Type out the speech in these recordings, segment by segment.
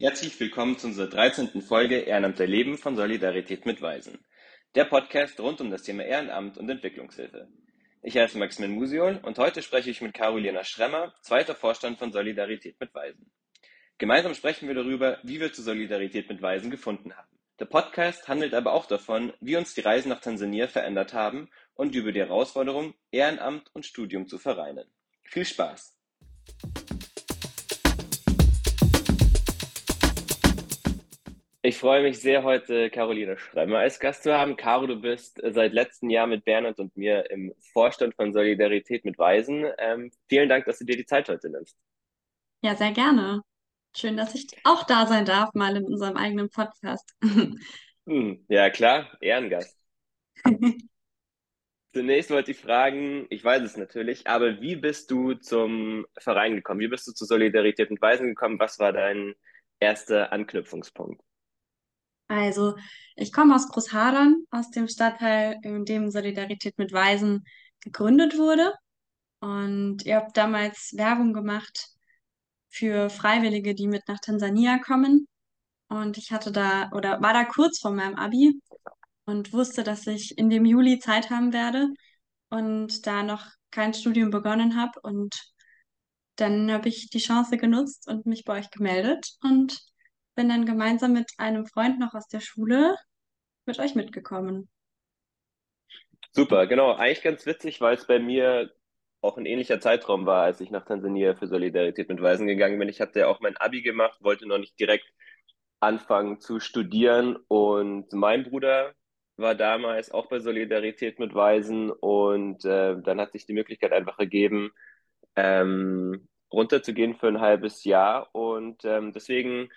Herzlich willkommen zu unserer 13. Folge Ehrenamt erleben von Solidarität mit Weisen. Der Podcast rund um das Thema Ehrenamt und Entwicklungshilfe. Ich heiße Maximin Musiol und heute spreche ich mit Carolina Schremmer, zweiter Vorstand von Solidarität mit Weisen. Gemeinsam sprechen wir darüber, wie wir zur Solidarität mit Weisen gefunden haben. Der Podcast handelt aber auch davon, wie uns die Reisen nach Tansania verändert haben und über die Herausforderung, Ehrenamt und Studium zu vereinen. Viel Spaß! Ich freue mich sehr, heute Caroline Schremmer als Gast zu haben. Caro, du bist seit letztem Jahr mit Bernhard und mir im Vorstand von Solidarität mit Weisen. Ähm, vielen Dank, dass du dir die Zeit heute nimmst. Ja, sehr gerne. Schön, dass ich auch da sein darf, mal in unserem eigenen Podcast. Hm, ja, klar, Ehrengast. Zunächst wollte ich fragen, ich weiß es natürlich, aber wie bist du zum Verein gekommen? Wie bist du zu Solidarität mit Weisen gekommen? Was war dein erster Anknüpfungspunkt? Also, ich komme aus Großhadern, aus dem Stadtteil, in dem Solidarität mit Waisen gegründet wurde. Und ihr habt damals Werbung gemacht für Freiwillige, die mit nach Tansania kommen. Und ich hatte da oder war da kurz vor meinem Abi und wusste, dass ich in dem Juli Zeit haben werde und da noch kein Studium begonnen habe. Und dann habe ich die Chance genutzt und mich bei euch gemeldet und bin dann gemeinsam mit einem Freund noch aus der Schule mit euch mitgekommen. Super, genau. Eigentlich ganz witzig, weil es bei mir auch ein ähnlicher Zeitraum war, als ich nach Tansania für Solidarität mit Waisen gegangen bin. Ich hatte ja auch mein Abi gemacht, wollte noch nicht direkt anfangen zu studieren und mein Bruder war damals auch bei Solidarität mit Waisen und äh, dann hat sich die Möglichkeit einfach ergeben, ähm, runterzugehen für ein halbes Jahr und ähm, deswegen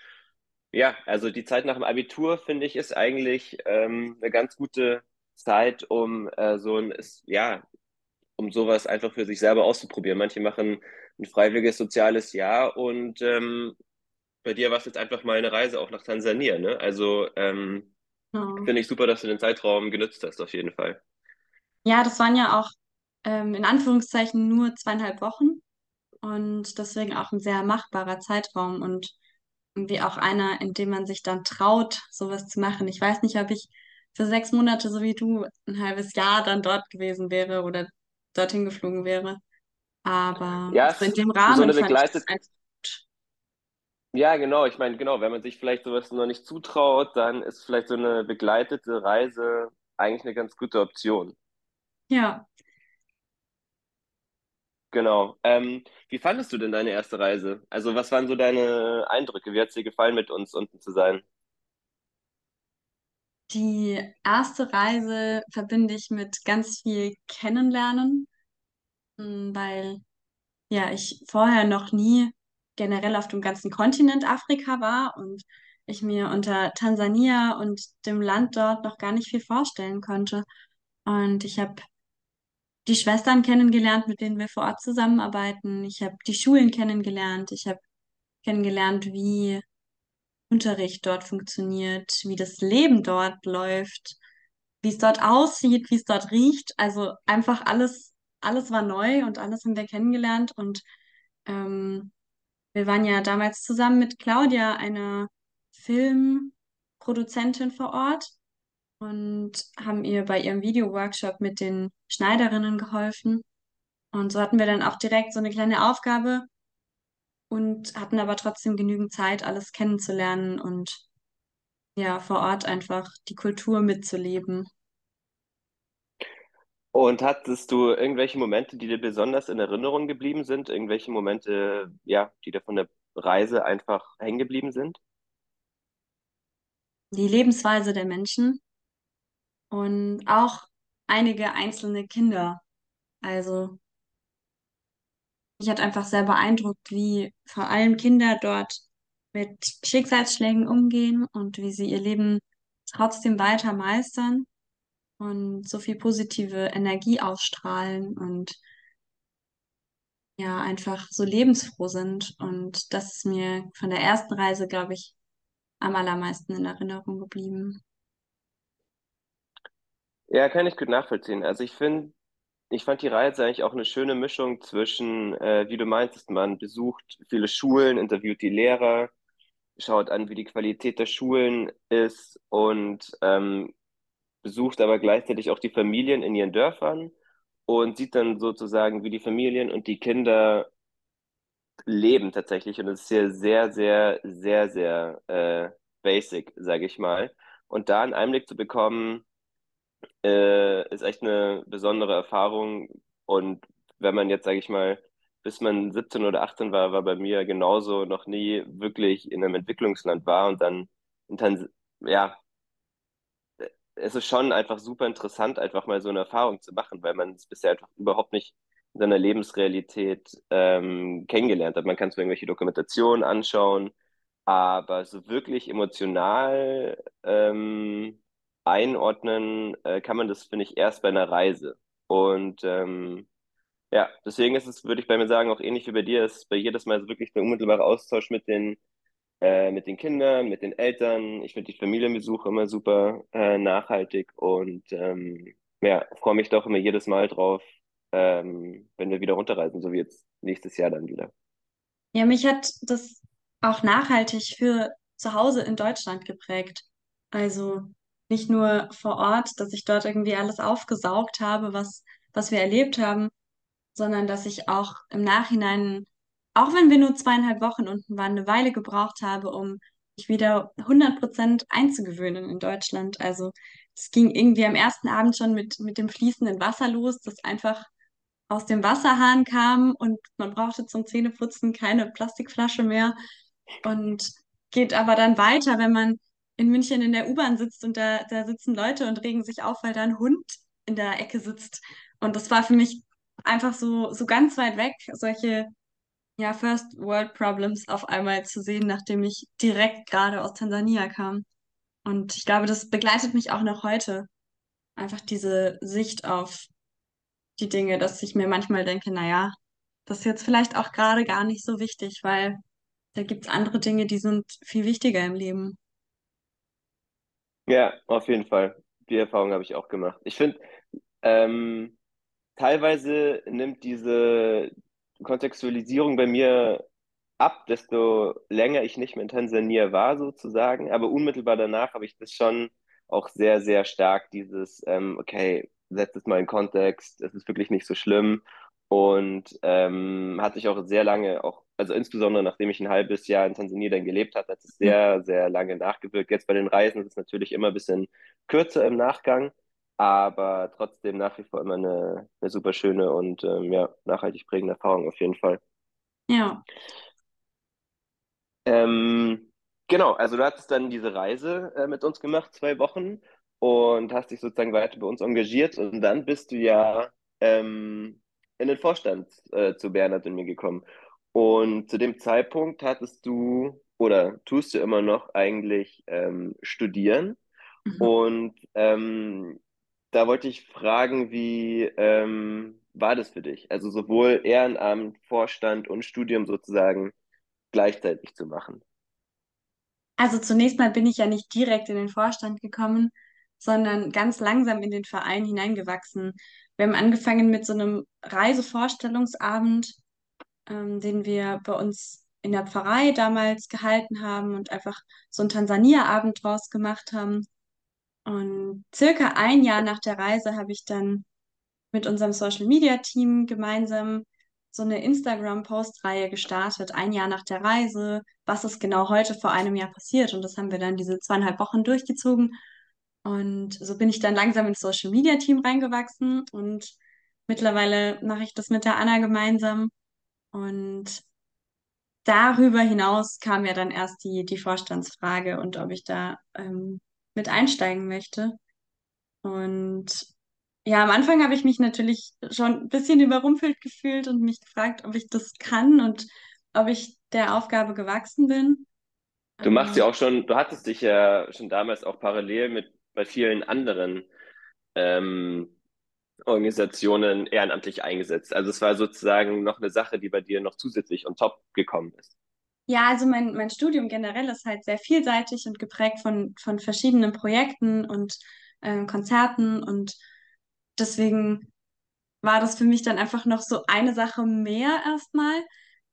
ja, also die Zeit nach dem Abitur, finde ich, ist eigentlich ähm, eine ganz gute Zeit, um äh, so ein, ist, ja, um sowas einfach für sich selber auszuprobieren. Manche machen ein freiwilliges soziales Jahr und ähm, bei dir war es jetzt einfach mal eine Reise auch nach Tansania, ne? Also ähm, Ja. finde ich super, dass du den Zeitraum genutzt hast, auf jeden Fall. Ja, das waren ja auch ähm, in Anführungszeichen nur zweieinhalb Wochen und deswegen auch ein sehr machbarer Zeitraum und irgendwie auch einer, in dem man sich dann traut, sowas zu machen. Ich weiß nicht, ob ich für sechs Monate, so wie du, ein halbes Jahr dann dort gewesen wäre oder dorthin geflogen wäre. Aber Ja, so in dem so Rahmen eine ich das begleitet, ja, genau, ich meine, genau, wenn man sich vielleicht sowas noch nicht zutraut, dann ist vielleicht so eine begleitete Reise eigentlich eine ganz gute Option. Ja, Genau. Ähm, wie fandest du denn deine erste Reise? Also, was waren so deine Eindrücke? Wie hat es dir gefallen, mit uns unten zu sein? die erste Reise verbinde ich mit ganz viel Kennenlernen, m, weil ja ich vorher noch nie generell auf dem ganzen Kontinent Afrika war und ich mir unter Tansania und dem Land dort noch gar nicht viel vorstellen konnte. Und ich habe die Schwestern kennengelernt, mit denen wir vor Ort zusammenarbeiten. Ich habe die Schulen kennengelernt. Ich habe kennengelernt, wie Unterricht dort funktioniert, wie das Leben dort läuft, wie es dort aussieht, wie es dort riecht. Also einfach alles, alles war neu und alles haben wir kennengelernt. Und ähm, wir waren ja damals zusammen mit Claudia, einer Filmproduzentin vor Ort, und haben ihr bei ihrem Videoworkshop mit den Schneiderinnen geholfen. Und so hatten wir dann auch direkt so eine kleine Aufgabe und hatten aber trotzdem genügend Zeit, alles kennenzulernen und ja, vor Ort einfach die Kultur mitzuleben. Und hattest du irgendwelche Momente, die dir besonders in Erinnerung geblieben sind? Irgendwelche Momente, ja, die dir von der Reise einfach hängen geblieben sind? Die Lebensweise der Menschen und auch einige einzelne Kinder. Also mich hat einfach sehr beeindruckt, wie vor allem Kinder dort mit Schicksalsschlägen umgehen und wie sie ihr Leben trotzdem weiter meistern und so viel positive Energie ausstrahlen und ja, einfach so lebensfroh sind. Und das ist mir von der ersten Reise, glaube ich, am allermeisten in Erinnerung geblieben. Ja, kann ich gut nachvollziehen. Also ich finde, ich fand die Reise eigentlich auch eine schöne Mischung zwischen, äh, wie du meintest, man besucht viele Schulen, interviewt die Lehrer, schaut an, wie die Qualität der Schulen ist und ähm, besucht aber gleichzeitig auch die Familien in ihren Dörfern und sieht dann sozusagen, wie die Familien und die Kinder leben tatsächlich. Und es ist hier sehr, sehr, sehr, sehr äh, basic, sage ich mal. Und da einen Einblick zu bekommen, äh, ist echt eine besondere Erfahrung. Und wenn man jetzt, sage ich mal, bis man 17 oder 18 war, war bei mir genauso noch nie wirklich in einem Entwicklungsland war und dann in Tans ja, es ist schon einfach super interessant, einfach mal so eine Erfahrung zu machen, weil man es bisher einfach überhaupt nicht in seiner Lebensrealität ähm, kennengelernt hat. Man kann zwar irgendwelche Dokumentationen anschauen, aber so wirklich emotional ähm, einordnen äh, kann man das, finde ich, erst bei einer Reise. Und ähm, ja, deswegen ist es, würde ich bei mir sagen, auch ähnlich wie bei dir, ist bei jedes Mal wirklich der unmittelbare Austausch mit den äh, mit den Kindern, mit den Eltern. Ich finde die Familienbesuche immer super äh, nachhaltig und ähm, ja, freue mich doch immer jedes Mal drauf, ähm, wenn wir wieder runterreisen, so wie jetzt nächstes Jahr dann wieder. Ja, mich hat das auch nachhaltig für zu Hause in Deutschland geprägt. Also nicht nur vor Ort, dass ich dort irgendwie alles aufgesaugt habe, was, was wir erlebt haben, sondern dass ich auch im Nachhinein, auch wenn wir nur zweieinhalb Wochen unten waren, eine Weile gebraucht habe, um mich wieder hundert Prozent einzugewöhnen in Deutschland. Also es ging irgendwie am ersten Abend schon mit, mit dem fließenden Wasser los, das einfach aus dem Wasserhahn kam und man brauchte zum Zähneputzen keine Plastikflasche mehr und geht aber dann weiter, wenn man in München in der U-Bahn sitzt und da, da sitzen Leute und regen sich auf, weil da ein Hund in der Ecke sitzt. Und das war für mich einfach so, so ganz weit weg, solche ja, First World Problems auf einmal zu sehen, nachdem ich direkt gerade aus Tansania kam. Und ich glaube, das begleitet mich auch noch heute. Einfach diese Sicht auf die Dinge, dass ich mir manchmal denke, naja, das ist jetzt vielleicht auch gerade gar nicht so wichtig, weil da gibt es andere Dinge, die sind viel wichtiger im Leben. Ja, auf jeden Fall. Die Erfahrung habe ich auch gemacht. Ich finde, ähm, teilweise nimmt diese Kontextualisierung bei mir ab, desto länger ich nicht mehr in Tansania war, sozusagen. Aber unmittelbar danach habe ich das schon auch sehr, sehr stark, dieses, ähm, okay, setz es mal in Kontext, es ist wirklich nicht so schlimm. Und ähm, hat sich auch sehr lange, auch, also insbesondere nachdem ich ein halbes Jahr in Tansania dann gelebt habe, hat es sehr, sehr lange nachgewirkt. Jetzt bei den Reisen ist es natürlich immer ein bisschen kürzer im Nachgang, aber trotzdem nach wie vor immer eine, eine super schöne und ähm, ja, nachhaltig prägende Erfahrung auf jeden Fall. Ja. Ähm, genau, also du hattest dann diese Reise äh, mit uns gemacht, zwei Wochen, und hast dich sozusagen weiter bei uns engagiert und dann bist du ja ähm, in den Vorstand äh, zu Bernhard und mir gekommen. Und zu dem Zeitpunkt hattest du oder tust du immer noch eigentlich ähm, studieren. Mhm. Und ähm, da wollte ich fragen, wie ähm, war das für dich? Also sowohl Ehrenamt, Vorstand und Studium sozusagen gleichzeitig zu machen. Also zunächst mal bin ich ja nicht direkt in den Vorstand gekommen, sondern ganz langsam in den Verein hineingewachsen. Wir haben angefangen mit so einem Reisevorstellungsabend, ähm, den wir bei uns in der Pfarrei damals gehalten haben und einfach so einen Tansania-Abend draus gemacht haben. Und circa ein Jahr nach der Reise habe ich dann mit unserem Social Media Team gemeinsam so eine Instagram-Post-Reihe gestartet, ein Jahr nach der Reise, was ist genau heute vor einem Jahr passiert. Und das haben wir dann diese zweieinhalb Wochen durchgezogen. Und so bin ich dann langsam ins Social Media Team reingewachsen und mittlerweile mache ich das mit der Anna gemeinsam. Und darüber hinaus kam ja dann erst die, die Vorstandsfrage und ob ich da ähm, mit einsteigen möchte. Und ja, am Anfang habe ich mich natürlich schon ein bisschen überrumpelt gefühlt und mich gefragt, ob ich das kann und ob ich der Aufgabe gewachsen bin. Du machst ja Ähm, auch schon, du hattest dich ja schon damals auch parallel mit bei vielen anderen ähm, Organisationen ehrenamtlich eingesetzt. Also es war sozusagen noch eine Sache, die bei dir noch zusätzlich on top gekommen ist. ja, also mein, mein Studium generell ist halt sehr vielseitig und geprägt von, von verschiedenen Projekten und ähm, Konzerten und deswegen war das für mich dann einfach noch so eine Sache mehr erstmal.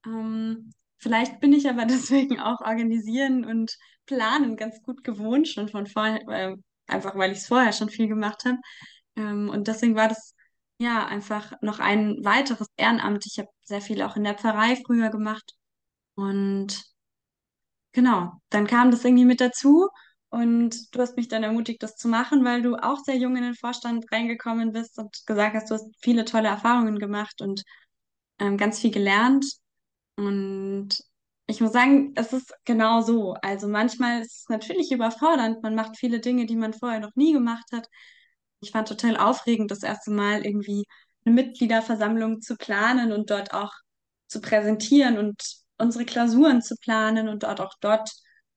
Ähm, vielleicht bin ich aber deswegen auch organisieren und planen ganz gut gewohnt, schon von vorher, äh, einfach weil ich es vorher schon viel gemacht habe. Ähm, und deswegen war das ja einfach noch ein weiteres Ehrenamt. Ich habe sehr viel auch in der Pfarrei früher gemacht. Und genau, dann kam das irgendwie mit dazu. Und du hast mich dann ermutigt, das zu machen, weil du auch sehr jung in den Vorstand reingekommen bist und gesagt hast, du hast viele tolle Erfahrungen gemacht und ähm, ganz viel gelernt. Und ich muss sagen, es ist genau so. Also manchmal ist es natürlich überfordernd. Man macht viele Dinge, die man vorher noch nie gemacht hat. Ich fand total aufregend, das erste Mal irgendwie eine Mitgliederversammlung zu planen und dort auch zu präsentieren und unsere Klausuren zu planen und dort auch dort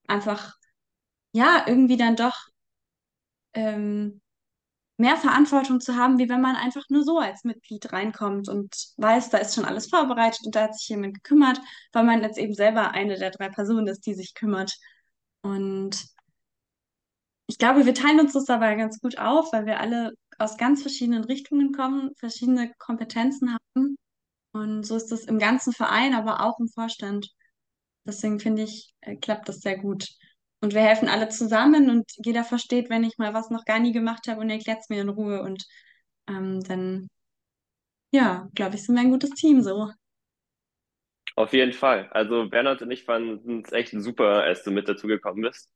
einfach, ja, irgendwie dann doch ähm, mehr Verantwortung zu haben, wie wenn man einfach nur so als Mitglied reinkommt und weiß, da ist schon alles vorbereitet und da hat sich jemand gekümmert, weil man jetzt eben selber eine der drei Personen ist, die sich kümmert. Und ich glaube, wir teilen uns das dabei ganz gut auf, weil wir alle aus ganz verschiedenen Richtungen kommen, verschiedene Kompetenzen haben. Und so ist das im ganzen Verein, aber auch im Vorstand. Deswegen finde ich, äh, klappt das sehr gut. Und wir helfen alle zusammen und jeder versteht, wenn ich mal was noch gar nie gemacht habe und erklärt es mir in Ruhe. Und ähm, dann, ja, glaube ich, sind wir ein gutes Team so. Auf jeden Fall. Also Bernhard und ich fanden es echt super, als du mit dazugekommen bist.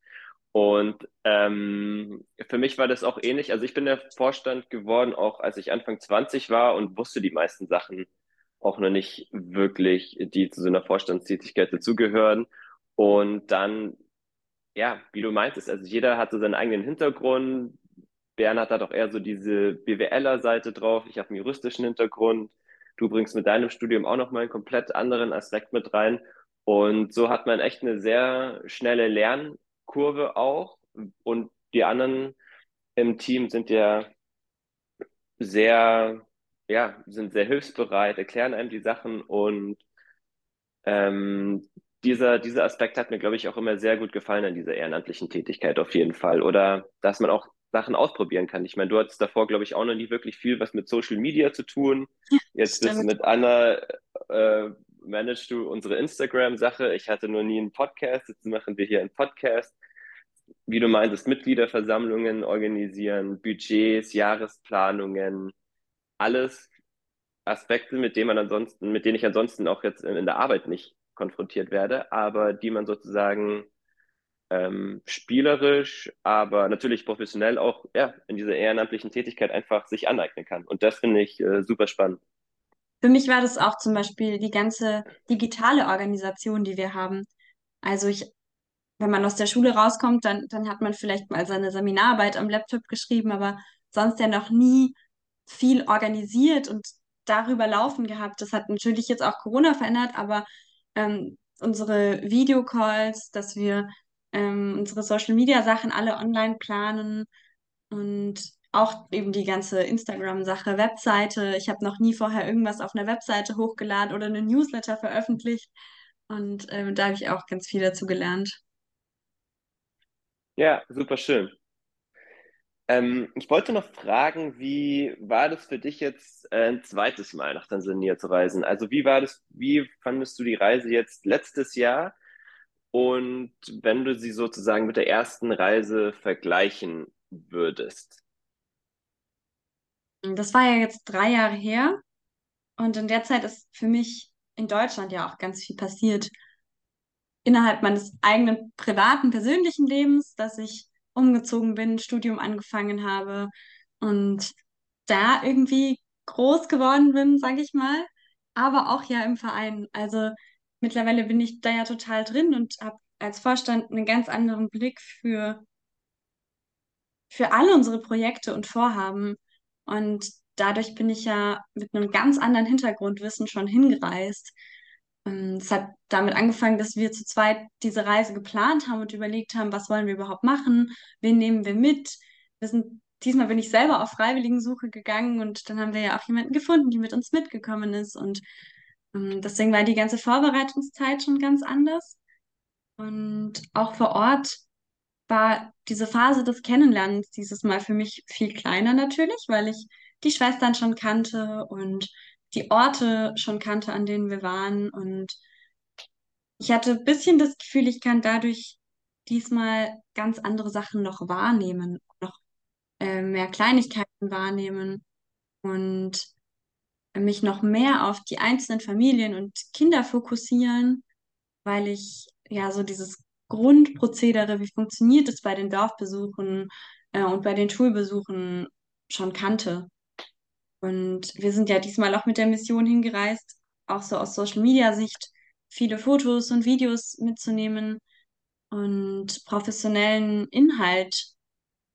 Und ähm, für mich war das auch ähnlich. Also ich bin der Vorstand geworden, auch als ich Anfang 20 war und wusste die meisten Sachen auch noch nicht wirklich, die zu so einer Vorstandstätigkeit dazugehören. Und dann, ja, wie du meintest, also jeder hatte seinen eigenen Hintergrund. Bernhard hat auch eher so diese BWLer-Seite drauf. Ich habe einen juristischen Hintergrund. Du bringst mit deinem Studium auch nochmal einen komplett anderen Aspekt mit rein. Und so hat man echt eine sehr schnelle Lernkurve auch. Und die anderen im Team sind ja sehr, ja, sind sehr hilfsbereit, erklären einem die Sachen und ähm, dieser, dieser Aspekt hat mir, glaube ich, auch immer sehr gut gefallen an dieser ehrenamtlichen Tätigkeit auf jeden Fall. Oder dass man auch Sachen ausprobieren kann. Ich meine, du hattest davor, glaube ich, auch noch nie wirklich viel was mit Social Media zu tun. Jetzt bist du mit Anna, äh, managst du unsere Instagram-Sache. Ich hatte noch nie einen Podcast, jetzt machen wir hier einen Podcast. Wie du meintest, Mitgliederversammlungen organisieren, Budgets, Jahresplanungen, alles Aspekte, mit denen man ansonsten, mit denen ich ansonsten auch jetzt in, in der Arbeit nicht konfrontiert werde, aber die man sozusagen ähm, spielerisch, aber natürlich professionell auch ja, in dieser ehrenamtlichen Tätigkeit einfach sich aneignen kann. Und das finde ich äh, super spannend. Für mich war das auch zum Beispiel die ganze digitale Organisation, die wir haben. Also ich, wenn man aus der Schule rauskommt, dann, dann hat man vielleicht mal seine Seminararbeit am Laptop geschrieben, aber sonst ja noch nie viel organisiert und darüber laufen gehabt. Das hat natürlich jetzt auch Corona verändert, aber ähm, unsere Videocalls, dass wir ähm, unsere Social Media Sachen alle online planen und auch eben die ganze Instagram-Sache, Webseite. Ich habe noch nie vorher irgendwas auf einer Webseite hochgeladen oder einen Newsletter veröffentlicht. Und ähm, da habe ich auch ganz viel dazu gelernt. Ja, super schön. Ähm, ich wollte noch fragen, wie war das für dich jetzt äh, ein zweites Mal nach Tansania zu reisen? Also wie war das, wie fandest du die Reise jetzt letztes Jahr? Und wenn du sie sozusagen mit der ersten Reise vergleichen würdest? Das war ja jetzt drei Jahre her. Und in der Zeit ist für mich in Deutschland ja auch ganz viel passiert. Innerhalb meines eigenen privaten, persönlichen Lebens, dass ich umgezogen bin, Studium angefangen habe und da irgendwie groß geworden bin, sage ich mal, aber auch ja im Verein. Also mittlerweile bin ich da ja total drin und habe als Vorstand einen ganz anderen Blick für, für alle unsere Projekte und Vorhaben. Und dadurch bin ich ja mit einem ganz anderen Hintergrundwissen schon hingereist. Ähm, es hat damit angefangen, dass wir zu zweit diese Reise geplant haben und überlegt haben, was wollen wir überhaupt machen, wen nehmen wir mit. Wir sind, diesmal bin ich selber auf Freiwilligensuche gegangen und dann haben wir ja auch jemanden gefunden, die mit uns mitgekommen ist. Und ähm, deswegen war die ganze Vorbereitungszeit schon ganz anders. Und auch vor Ort war diese Phase des Kennenlernens dieses Mal für mich viel kleiner natürlich, weil ich die Schwestern schon kannte und die Orte schon kannte, an denen wir waren. Und ich hatte ein bisschen das Gefühl, ich kann dadurch diesmal ganz andere Sachen noch wahrnehmen, noch äh, mehr Kleinigkeiten wahrnehmen und mich noch mehr auf die einzelnen Familien und Kinder fokussieren, weil ich ja so dieses Grundprozedere, wie funktioniert es bei den Dorfbesuchen äh, und bei den Schulbesuchen schon kannte. Und wir sind ja diesmal auch mit der Mission hingereist, auch so aus Social Media Sicht, viele Fotos und Videos mitzunehmen und professionellen Inhalt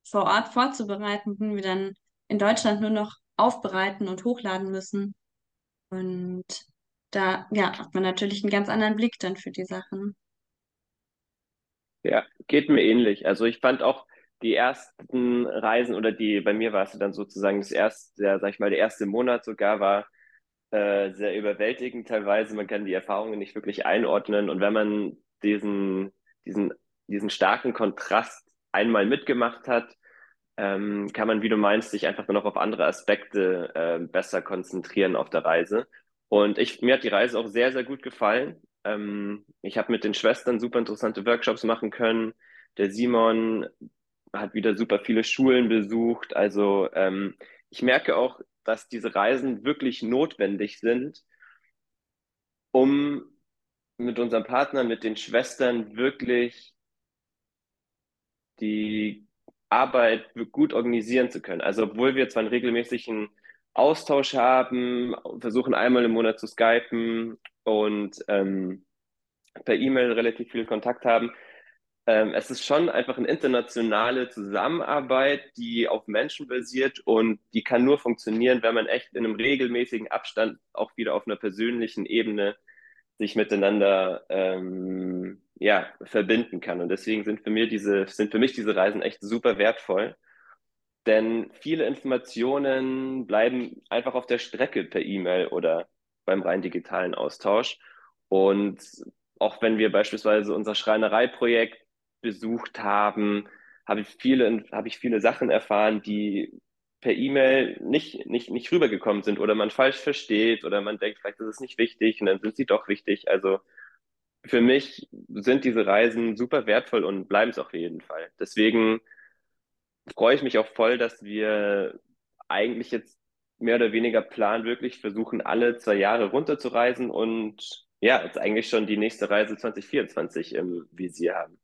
vor Ort vorzubereiten, den wir dann in Deutschland nur noch aufbereiten und hochladen müssen. Und da, ja, hat man natürlich einen ganz anderen Blick dann für die Sachen. Ja, geht mir ähnlich. Also ich fand auch die ersten Reisen oder die, bei mir war es dann sozusagen das erste, ja, sag ich mal, der erste Monat sogar war äh, sehr überwältigend teilweise. Man kann die Erfahrungen nicht wirklich einordnen. Und wenn man diesen, diesen, diesen starken Kontrast einmal mitgemacht hat, ähm, kann man, wie du meinst, sich einfach nur noch auf andere Aspekte äh, besser konzentrieren auf der Reise. Und ich, mir hat die Reise auch sehr, sehr gut gefallen. Ähm, ich habe mit den Schwestern super interessante Workshops machen können. Der Simon hat wieder super viele Schulen besucht. Also ähm, ich merke auch, dass diese Reisen wirklich notwendig sind, um mit unserem Partner, mit den Schwestern wirklich die Arbeit gut organisieren zu können. Also obwohl wir zwar einen regelmäßigen Austausch haben, versuchen einmal im Monat zu skypen und ähm, per E-Mail relativ viel Kontakt haben, ähm, es ist schon einfach eine internationale Zusammenarbeit, die auf Menschen basiert und die kann nur funktionieren, wenn man echt in einem regelmäßigen Abstand auch wieder auf einer persönlichen Ebene sich miteinander ähm, ja, verbinden kann. Und deswegen sind für mir diese, sind für mich diese Reisen echt super wertvoll. Denn viele Informationen bleiben einfach auf der Strecke per E-Mail oder beim rein digitalen Austausch. Und auch wenn wir beispielsweise unser Schreinereiprojekt besucht haben, habe ich viele, habe ich viele Sachen erfahren, die per E-Mail nicht, nicht, nicht rübergekommen sind oder man falsch versteht oder man denkt, vielleicht ist es nicht wichtig und dann sind sie doch wichtig. Also für mich sind diese Reisen super wertvoll und bleiben es auf jeden Fall. Deswegen freue ich mich auch voll, dass wir eigentlich jetzt mehr oder weniger plan wirklich versuchen, alle zwei Jahre runterzureisen und ja, jetzt eigentlich schon die nächste Reise 2024 im Visier haben.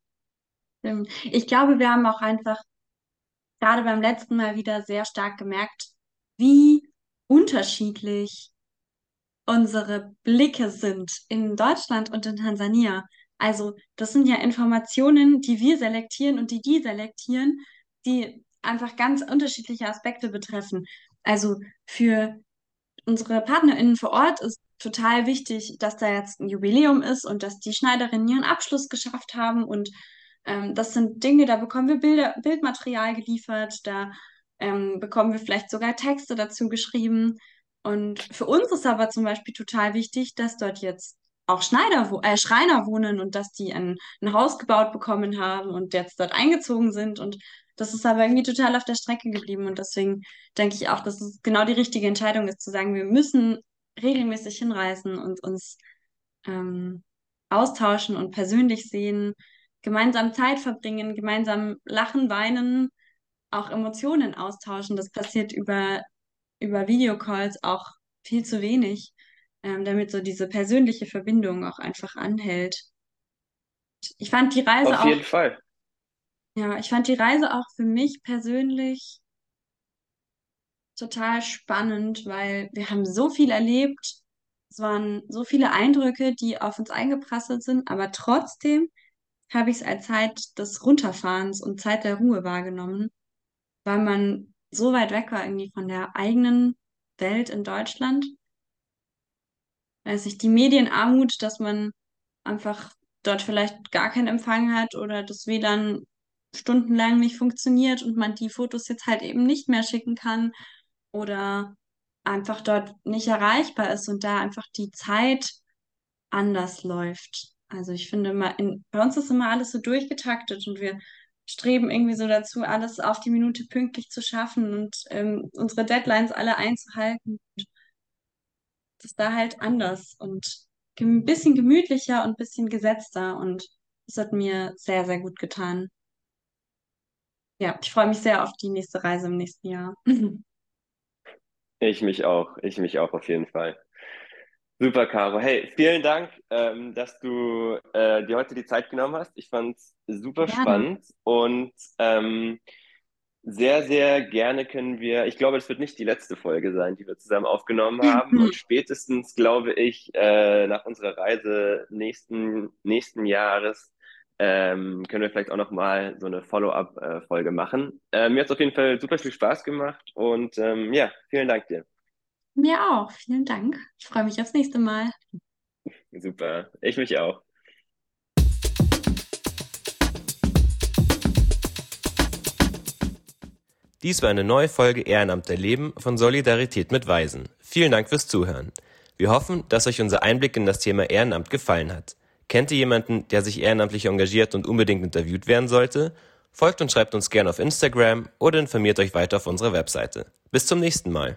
Ich glaube, wir haben auch einfach gerade beim letzten Mal wieder sehr stark gemerkt, wie unterschiedlich unsere Blicke sind in Deutschland und in Tansania. Also das sind ja Informationen, die wir selektieren und die die selektieren, die einfach ganz unterschiedliche Aspekte betreffen. Also für unsere PartnerInnen vor Ort ist total wichtig, dass da jetzt ein Jubiläum ist und dass die Schneiderinnen ihren Abschluss geschafft haben und ähm, das sind Dinge, da bekommen wir Bilder, Bildmaterial geliefert, da ähm, bekommen wir vielleicht sogar Texte dazu geschrieben. Und für uns ist aber zum Beispiel total wichtig, dass dort jetzt auch Schneider, äh, Schreiner wohnen und dass die ein, ein Haus gebaut bekommen haben und jetzt dort eingezogen sind. Und das ist aber irgendwie total auf der Strecke geblieben. Und deswegen denke ich auch, dass es genau die richtige Entscheidung ist, zu sagen, wir müssen regelmäßig hinreisen und uns ähm, austauschen und persönlich sehen gemeinsam Zeit verbringen, gemeinsam lachen, weinen, auch Emotionen austauschen. Das passiert über, über Videocalls auch viel zu wenig, ähm, damit so diese persönliche Verbindung auch einfach anhält. Ich fand die Reise Auf auch, jeden Fall. Ja, ich fand die Reise auch für mich persönlich total spannend, weil wir haben so viel erlebt. Es waren so viele Eindrücke, die auf uns eingeprasselt sind, aber trotzdem habe ich es als Zeit des Runterfahrens und Zeit der Ruhe wahrgenommen, weil man so weit weg war irgendwie von der eigenen Welt in Deutschland. Weiß ich, die Medienarmut, dass man einfach dort vielleicht gar keinen Empfang hat oder das WLAN stundenlang nicht funktioniert und man die Fotos jetzt halt eben nicht mehr schicken kann oder einfach dort nicht erreichbar ist und da einfach die Zeit anders läuft. Also ich finde immer, in, bei uns ist immer alles so durchgetaktet und wir streben irgendwie so dazu, alles auf die Minute pünktlich zu schaffen und ähm, unsere Deadlines alle einzuhalten. Das ist da halt anders. Und ein bisschen gemütlicher und ein bisschen gesetzter und es hat mir sehr, sehr gut getan. Ja, ich freue mich sehr auf die nächste Reise im nächsten Jahr. Ich mich auch, ich mich auch auf jeden Fall. Super, Caro. Hey, vielen Dank, ähm, dass du äh, dir heute die Zeit genommen hast. Ich fand es super Gerne. spannend und ähm, sehr, sehr gerne können wir, ich glaube, es wird nicht die letzte Folge sein, die wir zusammen aufgenommen haben. Und spätestens, glaube ich, äh, nach unserer Reise nächsten, nächsten Jahres ähm, können wir vielleicht auch nochmal so eine Follow-up-Folge machen. Äh, mir hat es auf jeden Fall super viel Spaß gemacht und ähm, ja, vielen Dank dir. Mir auch. Vielen Dank. Ich freue mich aufs nächste Mal. Super. Ich mich auch. Dies war eine neue Folge Ehrenamt erleben von Solidarität mit Waisen. Vielen Dank fürs Zuhören. Wir hoffen, dass euch unser Einblick in das Thema Ehrenamt gefallen hat. Kennt ihr jemanden, der sich ehrenamtlich engagiert und unbedingt interviewt werden sollte? Folgt und schreibt uns gerne auf Instagram oder informiert euch weiter auf unserer Webseite. Bis zum nächsten Mal.